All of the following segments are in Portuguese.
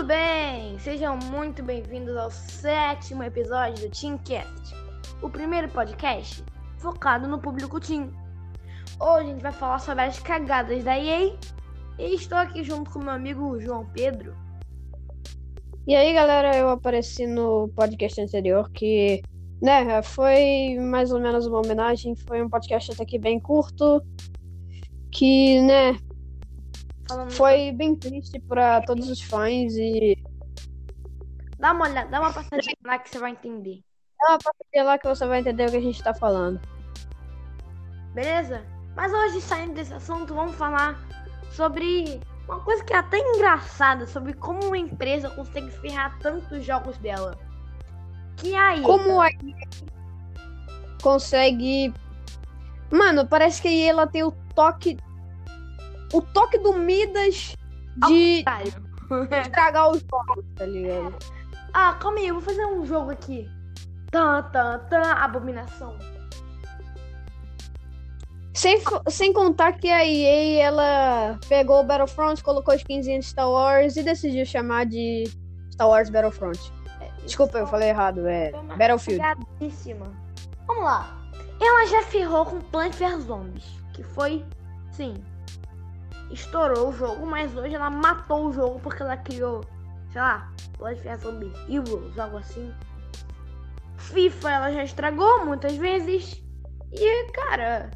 Tudo bem? Sejam muito bem-vindos ao sétimo episódio do Teamcast, o primeiro podcast focado no público Team. Hoje a gente vai falar sobre as cagadas da EA e estou aqui junto com meu amigo João Pedro. E aí, galera, eu apareci no podcast anterior que, né, foi mais ou menos uma homenagem, foi um podcast até que bem curto, que, né, Falando foi bem triste pra todos os fãs e Dá uma olhada, dá uma passadinha lá que você vai entender. dá uma passadinha lá que você vai entender o que a gente tá falando. Beleza? Mas hoje, saindo desse assunto, vamos falar sobre uma coisa que é até engraçada, sobre como uma empresa consegue ferrar tantos jogos dela. Que é a EA. Como a consegue... Mano, parece que ela tem o toque... O toque do Midas de estragar os jogos, tá ligado? ah, calma aí, eu vou fazer um jogo aqui. Tan, tan, tan, abominação. Sem, sem contar que a EA, ela pegou o Battlefront, colocou skins em Star Wars e decidiu chamar de Star Wars Battlefront. Desculpa, eu falei errado, é Battlefield. Vamos lá. Ela já ferrou com Plants vs Zombies, que foi, sim, estourou o jogo, mas hoje ela matou o jogo porque ela criou, sei lá, vs Zombies Heroes, algo assim. FIFA ela já estragou muitas vezes. E, cara,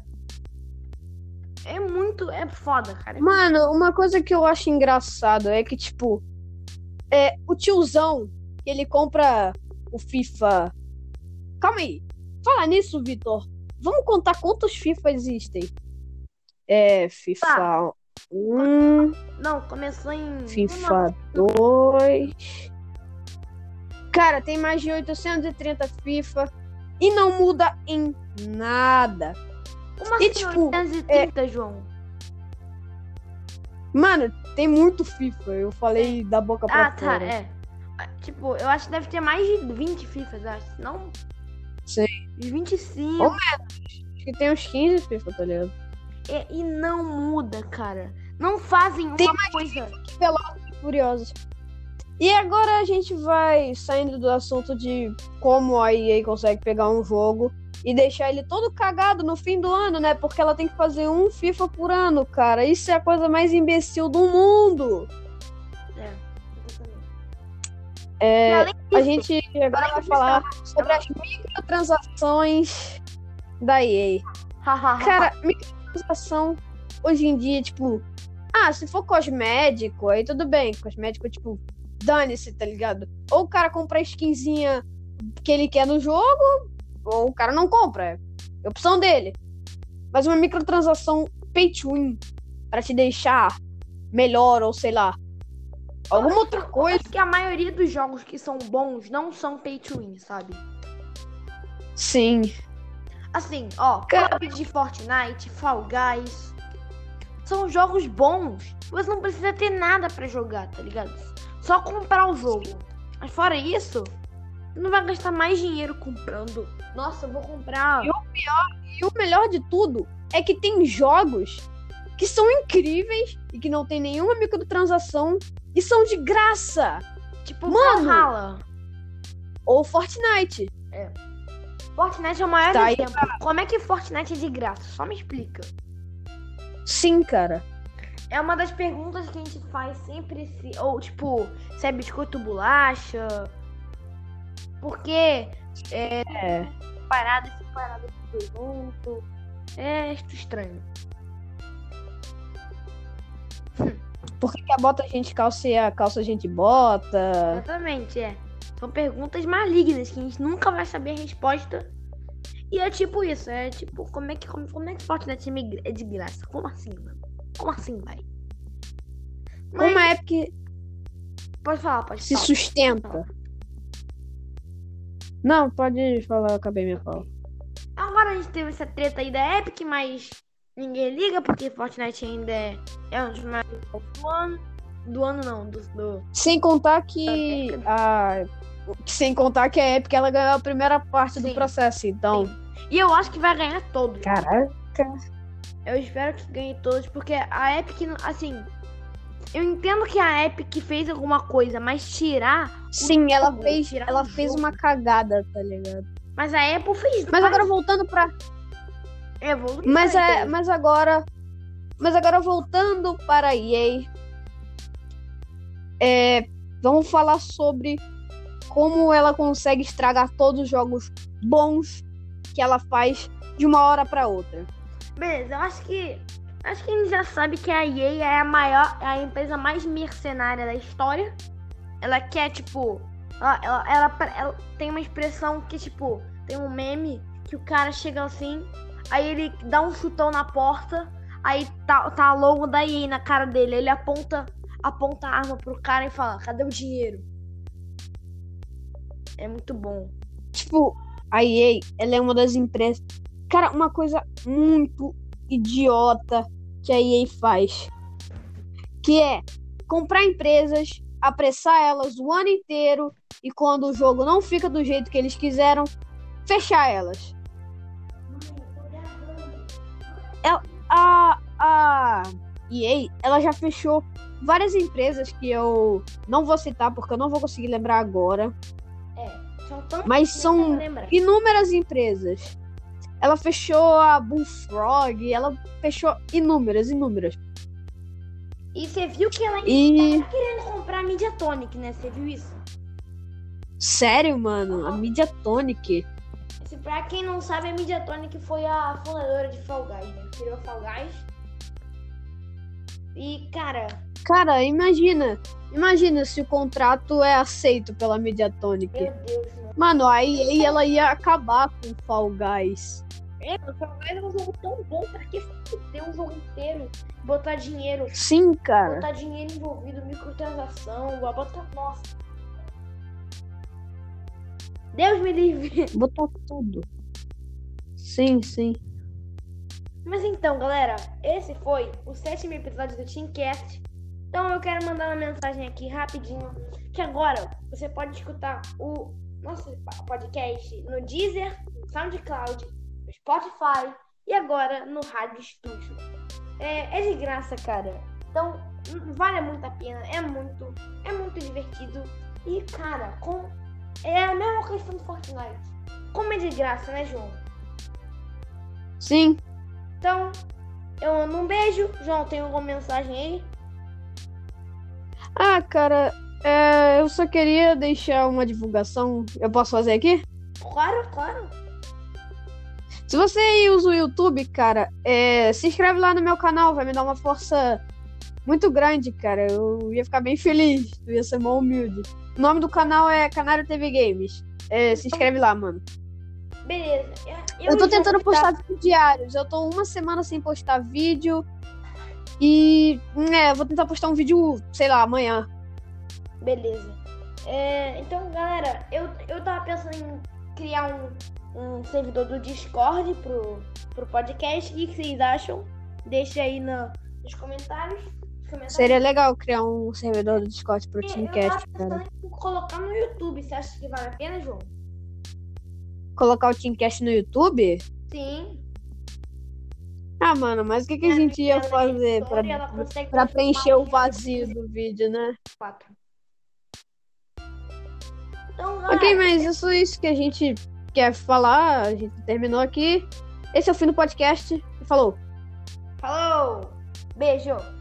é muito, é foda, cara. Mano, uma coisa que eu acho engraçado é que, tipo, é o tiozão, ele compra o FIFA. Calma aí. Fala nisso, Vitor. Vamos contar quantos FIFA existem. É, FIFA 1, Não, começou em FIFA 2. Cara, tem mais de 830 FIFA e não muda em nada. Uma E, tipo, 830, João. Mano, tem muito FIFA. Eu falei da boca pra Ah, tá, fora. é. Ah, Tipo, eu acho que deve ter mais de 20 FIFAs, eu acho. Não. Sim. Uns 25. Ô, Acho que tem uns 15 FIFA, tá ligado? E, e não muda, cara. Não fazem uma Tem coisa. Velozes e Furiosos. E agora a gente vai saindo do assunto de como a EA consegue pegar um jogo e deixar ele todo cagado no fim do ano, né? Porque ela tem que fazer um FIFA por ano, cara. Isso é a coisa mais imbecil do mundo. É, exatamente. É, além a disso, gente agora vai disso, falar sobre as microtransações da EA. Cara, microtransação hoje em dia, tipo, ah, se for cosmético, aí tudo bem. Cosmético, tipo, dane-se, tá ligado? Ou o cara compra a skinzinha que ele quer no jogo, ou o cara não compra. É opção dele. Mas uma microtransação pay to win pra te deixar melhor, ou sei lá. Alguma outra coisa. acho que a maioria dos jogos que são bons não são pay to win, sabe? Sim. Assim, ó, Cara- Club de Fortnite, Fall Guys. São jogos bons. Você não precisa ter nada pra jogar, tá ligado? Só comprar o jogo. Mas fora isso, você não vai gastar mais dinheiro comprando. Nossa, eu vou comprar. E E o melhor de tudo é que tem jogos que são incríveis e que não tem nenhuma microtransação e são de graça. Tipo, Mano! Valhalla. Ou Fortnite. Fortnite é o maior Tá aí, exemplo. Como é que Fortnite é de graça? Só me explica. Sim, cara. É uma das perguntas que a gente faz sempre se. Ou tipo, se é biscoito bolacha. Porque É. parada e separada tudo junto. É estranho. Por que, que a bota a gente calça e a calça a gente bota? Exatamente, é. São perguntas malignas que a gente nunca vai saber a resposta. E é tipo isso, é tipo, como é que, como, como é que Fortnite é migra- é de graça? Como assim, mano? Como assim, vai? Mas, Como a Epic Pode falar, pode se falar. sustenta? Não, pode falar, eu acabei minha fala. Agora a gente teve essa treta aí da Epic, mas ninguém liga porque Fortnite ainda é, é um dos jogos do ano. Do ano não, do, do- Sem contar que a. Sem contar que a Epic ela ganhou a primeira parte do Sim. processo, então. E eu acho que vai ganhar todos. Caraca. Eu espero que ganhe todos, porque a Epic, assim, eu entendo que a Epic fez alguma coisa, mas tirar. Sim, ela jogo, fez, tirar ela fez jogo. uma cagada, tá ligado? Mas a Apple fez. Mas agora voltando pra. Evoluiu. Mas, a é, mas agora. Mas agora voltando para a EA. É, vamos falar sobre como ela consegue estragar todos os jogos bons que ela faz de uma hora para outra. Beleza, eu acho que. Acho que a gente já sabe que a EA é a maior, é a empresa mais mercenária da história. Ela quer, tipo. Ela, ela, ela, ela tem uma expressão que, tipo, tem um meme que o cara chega assim, aí ele dá um chutão na porta, aí tá, tá a logo da EA na cara dele. Ele aponta, aponta a arma pro cara e fala, cadê o dinheiro? É muito bom. Tipo, a EA, ela é uma das empresas. Cara, uma coisa muito idiota que a EA faz. Que é comprar empresas, apressar elas o ano inteiro e quando o jogo não fica do jeito que eles quiseram, fechar elas. A, a EA, ela já fechou várias empresas que eu não vou citar porque eu não vou conseguir lembrar agora. São Mas são inúmeras empresas. Ela fechou a Bullfrog, ela fechou inúmeras, inúmeras. E você viu que ela E tá querendo comprar a Mediatonic, né? Você viu isso? sério, mano, a Mediatonic. Se pra quem não sabe, a Mediatonic foi a fundadora de Fall Guys, né? Criou Fall Guys. E, cara, Cara, imagina, imagina se o contrato é aceito pela Mediatonic. meu Deus, mano. Mano, aí ela ia acabar com o Fall Guys. É, o Fall Guys é um jogo tão bom, pra que ter um jogo inteiro? Botar dinheiro, Sim, cara. botar dinheiro envolvido, microtransação, botar. Nossa. Deus me livre. Botar tudo. Sim, sim. Mas então, galera, esse foi o sétimo episódio do Teamcast. Então eu quero mandar uma mensagem aqui rapidinho. Que agora você pode escutar o nosso podcast no Deezer, no SoundCloud, no Spotify e agora no Rádio Estúdio. É, é de graça, cara. Então hum, vale muito a pena. É muito, é muito divertido. E, cara, com... é a mesma questão do Fortnite. Como é de graça, né, João? Sim. Então, eu mando um beijo. João, tem alguma mensagem aí? Ah, cara, é, eu só queria deixar uma divulgação. Eu posso fazer aqui? Claro, claro. Se você usa o YouTube, cara, é, se inscreve lá no meu canal, vai me dar uma força muito grande, cara. Eu ia ficar bem feliz, eu ia ser mó humilde. O nome do canal é Canário TV Games. É, se inscreve lá, mano. Beleza. Eu, Eu tô tentando postar tá- vídeos diários. Eu tô uma semana sem postar vídeo. E, é, vou tentar postar um vídeo, sei lá, amanhã. Beleza. É, então, galera, eu, eu tava pensando em criar um, um servidor do Discord pro, pro podcast. O que vocês acham? Deixa aí na, nos comentários. Seria legal criar um servidor do Discord pro E Teamcast, eu tava cara. pensando em colocar no YouTube. Você acha que vale a pena, João? Colocar o Teamcast no YouTube? Sim. Ah, mano, mas o que, que a gente ia é fazer pra, pra preencher o vazio do vídeo, né? quatro. Então, Ok, mas isso isso que a gente quer falar. A gente terminou aqui. Esse é o fim do podcast. E falou. falou! Beijo!